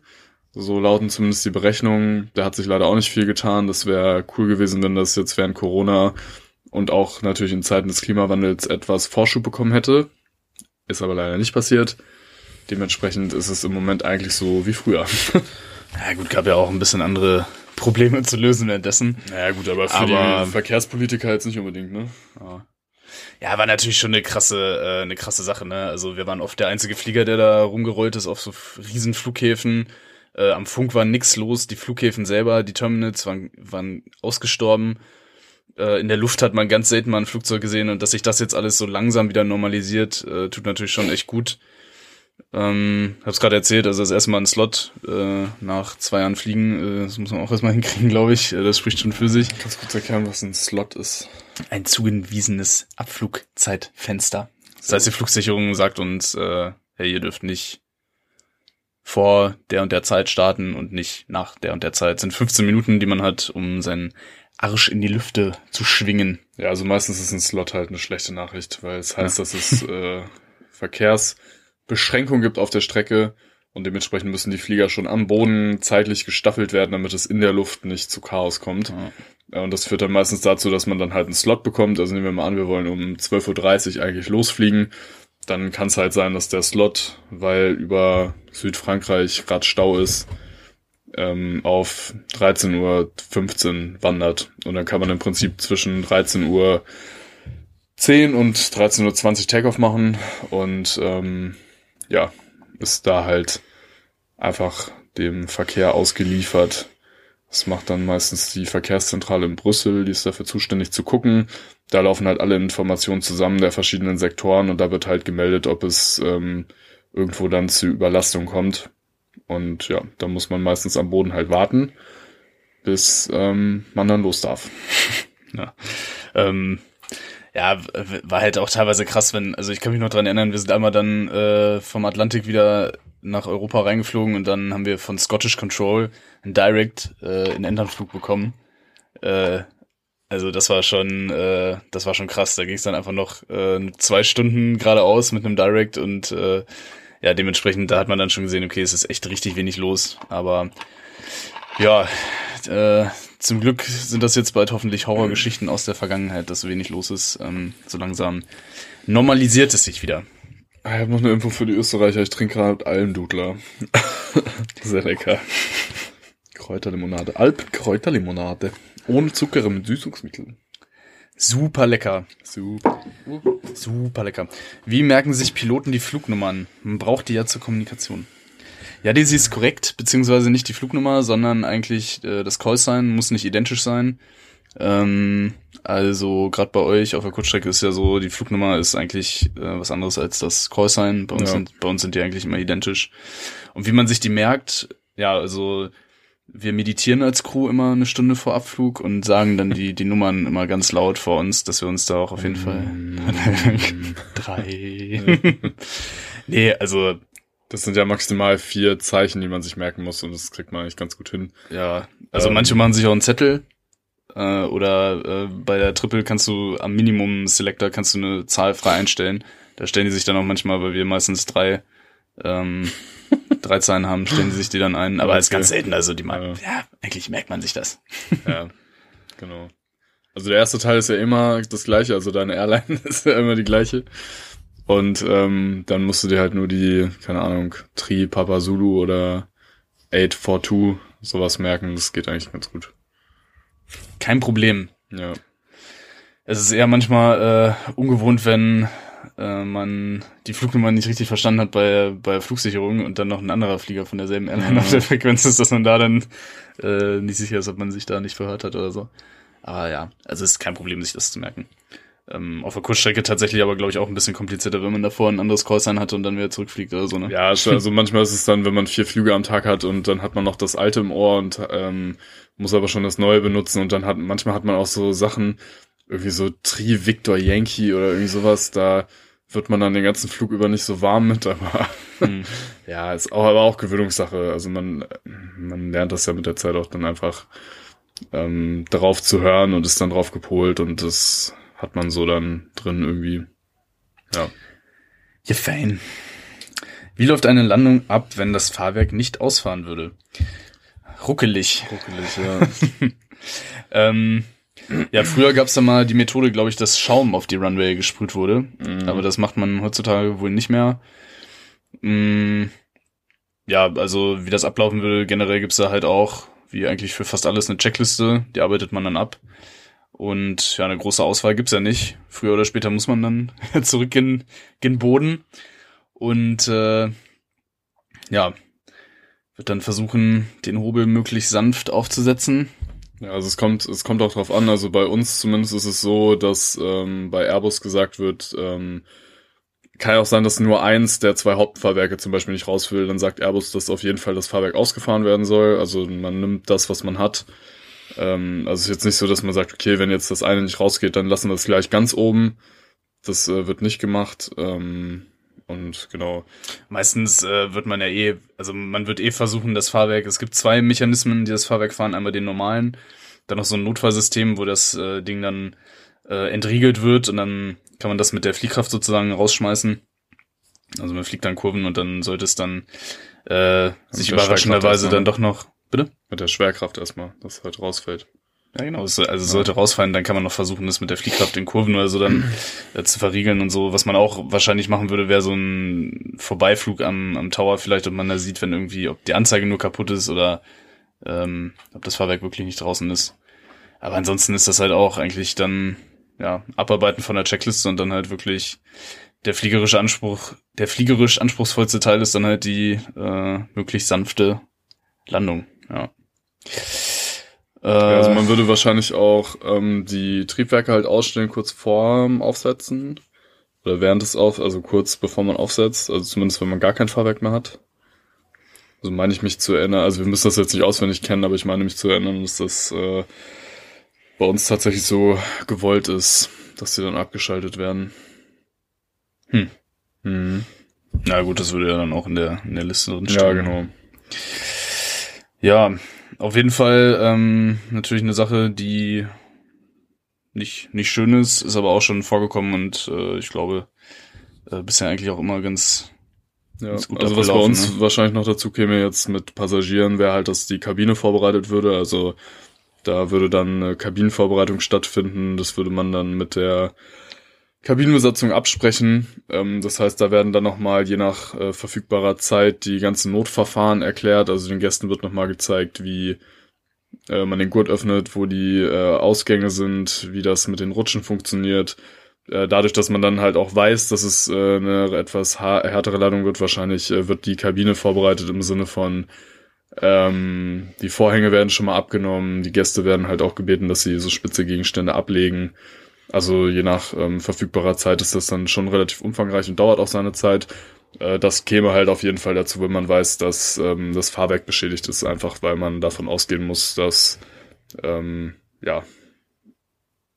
So lauten zumindest die Berechnungen. Da hat sich leider auch nicht viel getan. Das wäre cool gewesen, wenn das jetzt während Corona und auch natürlich in Zeiten des Klimawandels etwas Vorschub bekommen hätte. Ist aber leider nicht passiert. Dementsprechend ist es im Moment eigentlich so wie früher. Ja gut, gab ja auch ein bisschen andere Probleme zu lösen währenddessen. Naja gut, aber für Aber- die Verkehrspolitiker jetzt nicht unbedingt, ne? Ja. Ja, war natürlich schon eine krasse, äh, eine krasse Sache, ne? Also wir waren oft der einzige Flieger, der da rumgerollt ist auf so riesen Flughäfen. Äh, am Funk war nix los, die Flughäfen selber, die Terminals waren, waren ausgestorben. Äh, in der Luft hat man ganz selten mal ein Flugzeug gesehen und dass sich das jetzt alles so langsam wieder normalisiert, äh, tut natürlich schon echt gut. Ähm, hab's gerade erzählt, also das erste Mal ein Slot äh, nach zwei Jahren Fliegen, äh, das muss man auch erstmal hinkriegen, glaube ich. Äh, das spricht schon für sich. Kannst du kurz erklären, was ein Slot ist? Ein zugewiesenes Abflugzeitfenster. Das heißt, die Flugsicherung sagt uns, äh, hey, ihr dürft nicht vor der und der Zeit starten und nicht nach der und der Zeit. Das sind 15 Minuten, die man hat, um seinen Arsch in die Lüfte zu schwingen. Ja, also meistens ist ein Slot halt eine schlechte Nachricht, weil es heißt, dass es äh, Verkehrsbeschränkungen gibt auf der Strecke und dementsprechend müssen die Flieger schon am Boden zeitlich gestaffelt werden, damit es in der Luft nicht zu Chaos kommt. Ja. Ja, und das führt dann meistens dazu, dass man dann halt einen Slot bekommt. Also nehmen wir mal an, wir wollen um 12.30 Uhr eigentlich losfliegen. Dann kann es halt sein, dass der Slot, weil Südfrankreich gerade Stau ist, ähm, auf 13.15 Uhr wandert. Und dann kann man im Prinzip zwischen 13 Uhr 10 und 13.20 Uhr Takeoff machen und ähm, ja, ist da halt einfach dem Verkehr ausgeliefert. Das macht dann meistens die Verkehrszentrale in Brüssel, die ist dafür zuständig zu gucken. Da laufen halt alle Informationen zusammen der verschiedenen Sektoren und da wird halt gemeldet, ob es ähm, irgendwo dann zu Überlastung kommt. Und ja, da muss man meistens am Boden halt warten, bis ähm, man dann los darf. Ja. Ähm, ja, war halt auch teilweise krass, wenn, also ich kann mich noch dran erinnern, wir sind einmal dann äh, vom Atlantik wieder nach Europa reingeflogen und dann haben wir von Scottish Control einen Direct äh, in Enternflug bekommen. Äh, also das war schon, äh, das war schon krass. Da ging es dann einfach noch äh, zwei Stunden geradeaus mit einem Direct und äh, ja, dementsprechend, da hat man dann schon gesehen, okay, es ist echt richtig wenig los. Aber ja, äh, zum Glück sind das jetzt bald hoffentlich Horrorgeschichten aus der Vergangenheit, dass so wenig los ist. Ähm, so langsam normalisiert es sich wieder. Ich habe noch eine Info für die Österreicher. Ich trinke gerade Almdudler. Sehr lecker. Kräuterlimonade. Alpenkräuterlimonade. Ohne Zucker mit Süßungsmittel. Super lecker. Super. Super lecker. Wie merken sich Piloten die Flugnummern? Man braucht die ja zur Kommunikation. Ja, die ist korrekt, beziehungsweise nicht die Flugnummer, sondern eigentlich äh, das Callsign muss nicht identisch sein. Ähm, also gerade bei euch auf der Kurzstrecke ist ja so, die Flugnummer ist eigentlich äh, was anderes als das Callsign. Bei uns, Ja. sind, bei uns sind die eigentlich immer identisch. Und wie man sich die merkt, ja, also wir meditieren als Crew immer eine Stunde vor Abflug und sagen dann die, die Nummern immer ganz laut vor uns, dass wir uns da auch auf jeden Fall drei. nee, also Das sind ja maximal vier Zeichen, die man sich merken muss und das kriegt man eigentlich ganz gut hin. ja, also Ähm. manche machen sich auch einen Zettel äh, oder äh, bei der Triple kannst du am Minimum Selector kannst du eine Zahl frei einstellen. Da stellen die sich dann auch manchmal, weil wir meistens drei ähm, drei Zahlen haben, stellen die sich die dann ein. Aber es ist Okay. ganz selten, also die mag, Ja. ja, eigentlich merkt man sich das. Ja, genau. Also der erste Teil ist ja immer das gleiche, also deine Airline ist ja immer die gleiche. Und ähm, dann musst du dir halt nur die, keine Ahnung, Tri, Papa Zulu oder 842 sowas merken. Das geht eigentlich ganz gut. Kein Problem. Ja. Es ist eher manchmal äh, ungewohnt, wenn äh, man die Flugnummer nicht richtig verstanden hat bei, bei Flugsicherung und dann noch ein anderer Flieger von derselben Airline Mhm. auf der Frequenz ist, dass man da dann äh, nicht sicher ist, ob man sich da nicht verhört hat oder so. Aber ja, also es ist kein Problem, sich das zu merken. Ähm, auf der Kurzstrecke tatsächlich aber, glaube ich, auch ein bisschen komplizierter, wenn man davor ein anderes Callsign hatte und dann wieder zurückfliegt oder so, ne? Ja, also manchmal ist es dann, wenn man vier Flüge am Tag hat und dann hat man noch das alte im Ohr und ähm, muss aber schon das neue benutzen und dann hat manchmal hat man auch so Sachen, irgendwie so Tri Victor Yankee oder irgendwie sowas, da wird man dann den ganzen Flug über nicht so warm mit, aber Hm. ja, ist auch, aber auch Gewöhnungssache. Also man, man lernt das ja mit der Zeit auch dann einfach ähm, darauf zu hören und ist dann drauf gepolt und das hat man so dann drin irgendwie. Ja. Ja, fein. Wie läuft eine Landung ab, wenn das Fahrwerk nicht ausfahren würde? Ruckelig. Ruckelig, ja. Ähm, ja, früher gab's da mal die Methode, glaube ich, dass Schaum auf die Runway gesprüht wurde. Mhm. Aber das macht man heutzutage wohl nicht mehr. Mm, ja, also wie das ablaufen würde, generell gibt's da halt auch, wie eigentlich für fast alles, eine Checkliste. Die arbeitet man dann ab. Und ja, eine große Auswahl gibt's ja nicht. Früher oder später muss man dann zurück in, den Boden. Und äh, ja, wird dann versuchen, den Hobel möglichst sanft aufzusetzen. Ja, also es kommt, es kommt auch drauf an. Also bei uns zumindest ist es so, dass ähm, bei Airbus gesagt wird, ähm, kann ja auch sein, dass nur eins der zwei Hauptfahrwerke zum Beispiel nicht raus will. Dann sagt Airbus, dass auf jeden Fall das Fahrwerk ausgefahren werden soll. Also man nimmt das, was man hat. Ähm, also es ist jetzt nicht so, dass man sagt, okay, wenn jetzt das eine nicht rausgeht, dann lassen wir es gleich ganz oben. Das äh, wird nicht gemacht. Ähm, und genau. Meistens äh, wird man ja eh, also man wird eh versuchen, das Fahrwerk, es gibt zwei Mechanismen, die das Fahrwerk fahren, einmal den normalen, dann noch so ein Notfallsystem, wo das äh, Ding dann äh, entriegelt wird und dann kann man das mit der Fliehkraft sozusagen rausschmeißen. Also man fliegt dann Kurven und dann sollte es dann äh, sich der überraschenderweise Schwerkraft dann doch noch. Bitte? Mit der Schwerkraft erstmal, dass halt rausfällt. Ja, genau. Es, also sollte rausfallen, dann kann man noch versuchen, das mit der Fliehkraft in Kurven oder so dann äh, zu verriegeln und so. Was man auch wahrscheinlich machen würde, wäre so ein Vorbeiflug am, am Tower vielleicht, ob man da sieht, wenn irgendwie, ob die Anzeige nur kaputt ist oder ähm, ob das Fahrwerk wirklich nicht draußen ist. Aber ansonsten ist das halt auch eigentlich dann, ja, Abarbeiten von der Checkliste und dann halt wirklich der fliegerische Anspruch, der fliegerisch anspruchsvollste Teil ist dann halt die äh, möglichst sanfte Landung, ja. Äh, Ja, also man würde wahrscheinlich auch ähm, die Triebwerke halt ausstellen kurz vorm Aufsetzen oder während des Auf, also kurz bevor man aufsetzt, also zumindest wenn man gar kein Fahrwerk mehr hat. Also meine ich mich zu erinnern, also wir müssen das jetzt nicht auswendig kennen, aber ich meine mich zu erinnern, dass das äh, bei uns tatsächlich so gewollt ist, dass die dann abgeschaltet werden. Hm. Mhm. Na gut, das würde ja dann auch in der, in der Liste drin stehen. Ja, genau. Ja, auf jeden Fall ähm, natürlich eine Sache, die nicht, nicht schön ist, ist aber auch schon vorgekommen und äh, ich glaube, äh, bisher eigentlich auch immer ganz, Ja, Ist gut also was bei uns ne? wahrscheinlich noch dazu käme jetzt mit Passagieren, wäre halt, dass die Kabine vorbereitet würde. Also da würde dann eine Kabinenvorbereitung stattfinden. Das würde man dann mit der Kabinenbesatzung absprechen. Ähm, das heißt, da werden dann nochmal je nach äh, verfügbarer Zeit die ganzen Notverfahren erklärt. Also den Gästen wird nochmal gezeigt, wie äh, man den Gurt öffnet, wo die äh, Ausgänge sind, wie das mit den Rutschen funktioniert. Äh, dadurch, dass man dann halt auch weiß, dass es äh, eine etwas härtere Landung wird, wahrscheinlich äh, wird die Kabine vorbereitet im Sinne von ähm, die Vorhänge werden schon mal abgenommen, die Gäste werden halt auch gebeten, dass sie so spitze Gegenstände ablegen. Also je nach ähm, verfügbarer Zeit ist das dann schon relativ umfangreich und dauert auch seine Zeit. Äh, das käme halt auf jeden Fall dazu, wenn man weiß, dass ähm, das Fahrwerk beschädigt ist, einfach weil man davon ausgehen muss, dass ähm, ja,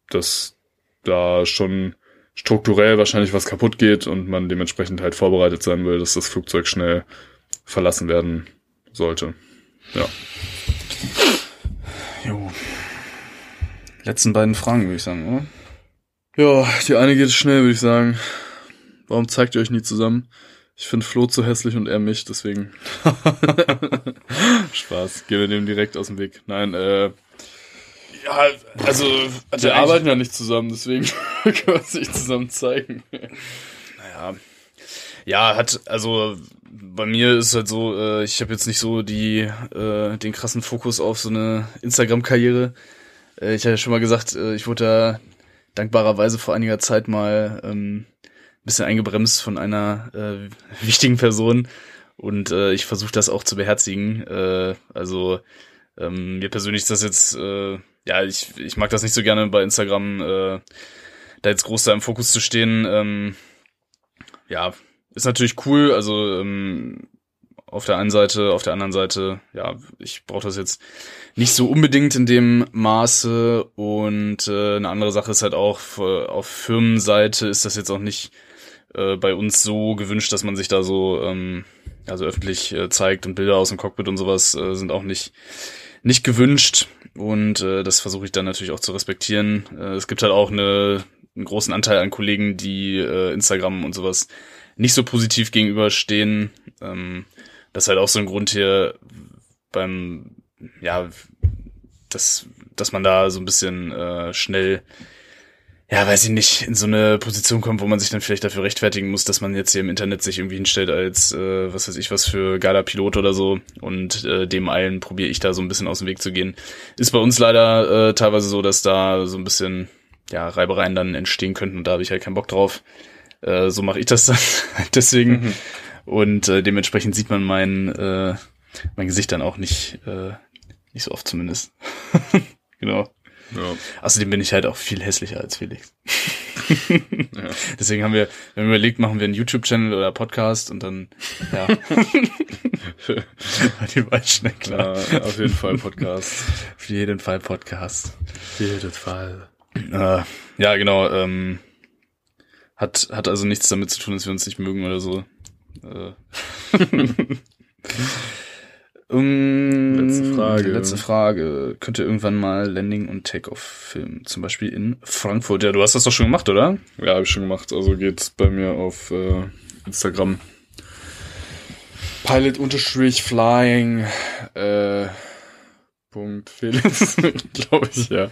dass da schon strukturell wahrscheinlich was kaputt geht und man dementsprechend halt vorbereitet sein will, dass das Flugzeug schnell verlassen werden sollte. Ja. Jo. Letzten beiden Fragen, würde ich sagen, oder? Ja, die eine geht schnell, würde ich sagen. Warum zeigt ihr euch nie zusammen? Ich finde Flo zu hässlich und er mich, deswegen. Spaß. Gehen wir dem direkt aus dem Weg. Nein, äh. Ja, also, wir arbeiten ja nicht zusammen, deswegen können wir uns nicht zusammen zeigen. Naja. Ja, hat, also, bei mir ist halt so, äh, ich habe jetzt nicht so die, äh, den krassen Fokus auf so eine Instagram-Karriere. Äh, ich hatte ja schon mal gesagt, äh, ich wurde da dankbarerweise vor einiger Zeit mal ähm, bisschen eingebremst von einer äh, wichtigen Person und äh, ich versuche das auch zu beherzigen. Äh, also ähm, mir persönlich ist das jetzt, äh, ja, ich, ich mag das nicht so gerne bei Instagram, äh, da jetzt groß da im Fokus zu stehen. Ähm, ja, ist natürlich cool, also ähm, auf der einen Seite, auf der anderen Seite, ja, ich brauche das jetzt nicht so unbedingt in dem Maße und äh, eine andere Sache ist halt auch auf Firmenseite ist das jetzt auch nicht äh, bei uns so gewünscht, dass man sich da so ähm, also öffentlich äh, zeigt und Bilder aus dem Cockpit und sowas äh, sind auch nicht nicht gewünscht und äh, das versuche ich dann natürlich auch zu respektieren. Äh, es gibt halt auch eine, einen großen Anteil an Kollegen, die äh, Instagram und sowas nicht so positiv gegenüberstehen. Ähm, das ist halt auch so ein Grund hier beim, ja, dass, dass man da so ein bisschen äh, schnell ja, weiß ich nicht, in so eine Position kommt, wo man sich dann vielleicht dafür rechtfertigen muss, dass man jetzt hier im Internet sich irgendwie hinstellt als, äh, was weiß ich, was für geiler Pilot oder so. Und äh, dem allen probiere ich da so ein bisschen aus dem Weg zu gehen. Ist bei uns leider äh, teilweise so, dass da so ein bisschen, ja, Reibereien dann entstehen könnten und da habe ich halt keinen Bock drauf. Äh, so mache ich das dann deswegen. Mhm. Und äh, dementsprechend sieht man mein, äh, mein Gesicht dann auch nicht, äh, nicht so oft zumindest. genau. Ja. Außerdem bin ich halt auch viel hässlicher als Felix. ja. Deswegen haben wir, wir haben überlegt, machen wir einen YouTube-Channel oder Podcast und dann, ja. Die war schnell klar. Ja, auf jeden Fall Podcast. Für jeden Fall Podcast. Für jeden Fall. Äh, ja, genau. Ähm, hat, hat also nichts damit zu tun, dass wir uns nicht mögen oder so. Äh. Um, letzte Frage. Letzte Frage. Könnt ihr irgendwann mal Landing und Takeoff filmen? Zum Beispiel in Frankfurt. Ja, du hast das doch schon gemacht, oder? Ja, habe ich schon gemacht. Also geht's bei mir auf äh, Instagram. Pilot-Flying äh, Punkt Felix, glaube ich, ja.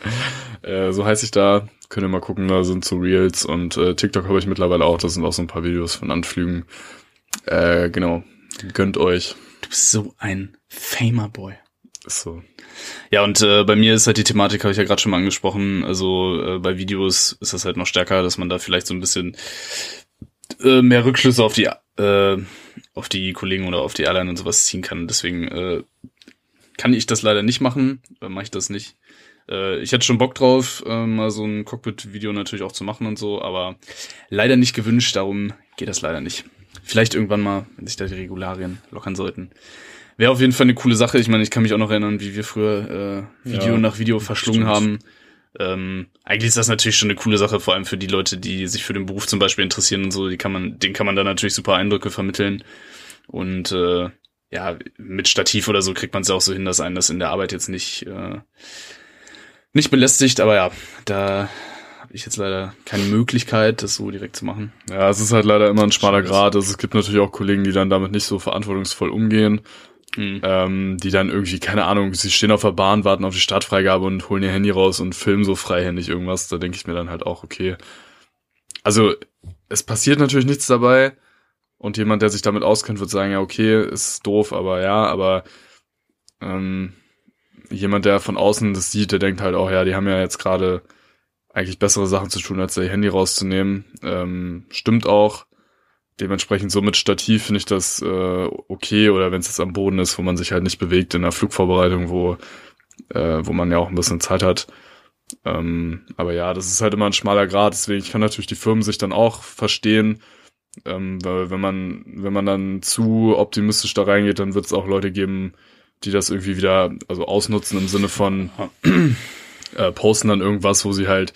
Äh, so heiße ich da. Könnt ihr mal gucken, da sind so Reels und äh, TikTok habe ich mittlerweile auch. Da sind auch so ein paar Videos von Anflügen. Äh, genau. Gönnt euch. Du bist so ein Famer Boy. So. Ja, und äh, bei mir ist halt die Thematik, habe ich ja gerade schon mal angesprochen. Also äh, bei Videos ist das halt noch stärker, dass man da vielleicht so ein bisschen äh, mehr Rückschlüsse auf die äh, auf die Kollegen oder auf die Airline und sowas ziehen kann. Deswegen äh, kann ich das leider nicht machen, äh, mache ich das nicht. Äh, ich hätte schon Bock drauf, äh, mal so ein Cockpit-Video natürlich auch zu machen und so, aber leider nicht gewünscht, darum geht das leider nicht. Vielleicht irgendwann mal, wenn sich da die Regularien lockern sollten. Wäre auf jeden Fall eine coole Sache. Ich meine, ich kann mich auch noch erinnern, wie wir früher äh, Video ja, nach Video verschlungen stimmt. haben. Ähm, eigentlich ist das natürlich schon eine coole Sache, vor allem für die Leute, die sich für den Beruf zum Beispiel interessieren und so. Die kann man, denen kann man da natürlich super Eindrücke vermitteln. Und äh, ja, mit Stativ oder so kriegt man es ja auch so hin, dass einen das in der Arbeit jetzt nicht äh, nicht belästigt. Aber ja, da habe ich jetzt leider keine Möglichkeit, das so direkt zu machen. Ja, es ist halt leider immer ein schmaler Grad. Also es gibt natürlich auch Kollegen, die dann damit nicht so verantwortungsvoll umgehen. Mhm. Ähm, die dann irgendwie, keine Ahnung, sie stehen auf der Bahn, warten auf die Startfreigabe und holen ihr Handy raus und filmen so freihändig irgendwas. Da denke ich mir dann halt auch, okay. Also, es passiert natürlich nichts dabei. Und jemand, der sich damit auskennt, wird sagen, ja, okay, ist doof, aber ja, aber ähm, jemand, der von außen das sieht, der denkt halt auch, ja, die haben ja jetzt gerade eigentlich bessere Sachen zu tun, als ihr Handy rauszunehmen. Ähm, stimmt auch. Dementsprechend so mit Stativ finde ich das äh, okay oder wenn es jetzt am Boden ist, wo man sich halt nicht bewegt in der Flugvorbereitung, wo, äh, wo man ja auch ein bisschen Zeit hat, Ähm, aber ja, das ist halt immer ein schmaler Grad. Deswegen, ich kann natürlich die Firmen sich dann auch verstehen. Ähm, weil wenn man, wenn man dann zu optimistisch da reingeht, dann wird es auch Leute geben, die das irgendwie wieder, also ausnutzen im Sinne von äh, posten dann irgendwas, wo sie halt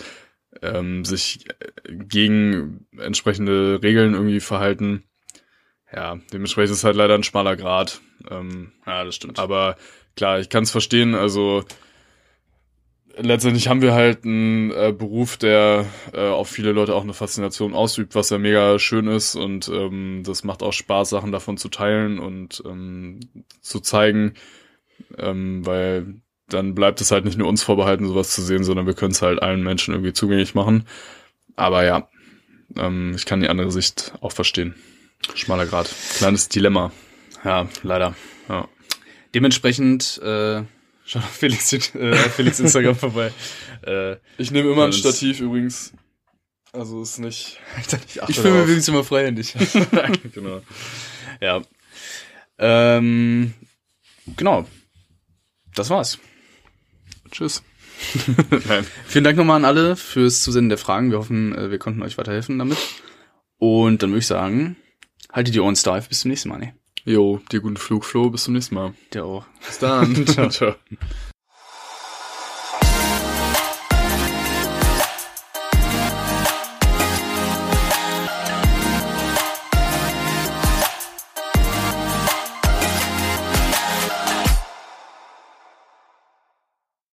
ähm, sich gegen entsprechende Regeln irgendwie verhalten. Ja, dementsprechend ist es halt leider ein schmaler Grad. Ähm, Ja, das stimmt. aber klar, ich kann es verstehen. Also letztendlich haben wir halt einen äh, Beruf, der äh, auf viele Leute auch eine Faszination ausübt, was ja mega schön ist und ähm, das macht auch Spaß, Sachen davon zu teilen und ähm, zu zeigen, ähm, weil dann bleibt es halt nicht nur uns vorbehalten, sowas zu sehen, sondern wir können es halt allen Menschen irgendwie zugänglich machen. Aber ja, ähm, ich kann die andere Sicht auch verstehen. Schmaler Grad. Kleines Dilemma. ja, leider. Ja. Dementsprechend, äh, schaut auf Felix, äh, Felix Instagram vorbei. Äh, Ich nehme immer ein Stativ übrigens. Also ist nicht. Ich, ich filme übrigens immer freihändig. genau. ja. Ähm, genau. Das war's. Tschüss. Vielen Dank nochmal an alle fürs Zusenden der Fragen. Wir hoffen, äh, wir konnten euch weiterhelfen damit. Und dann würde ich sagen, haltet die Ohren steif. Bis zum nächsten Mal. Ne? Jo, dir guten Flug, Flo. Bis zum nächsten Mal. Der auch. Bis dann. Ciao.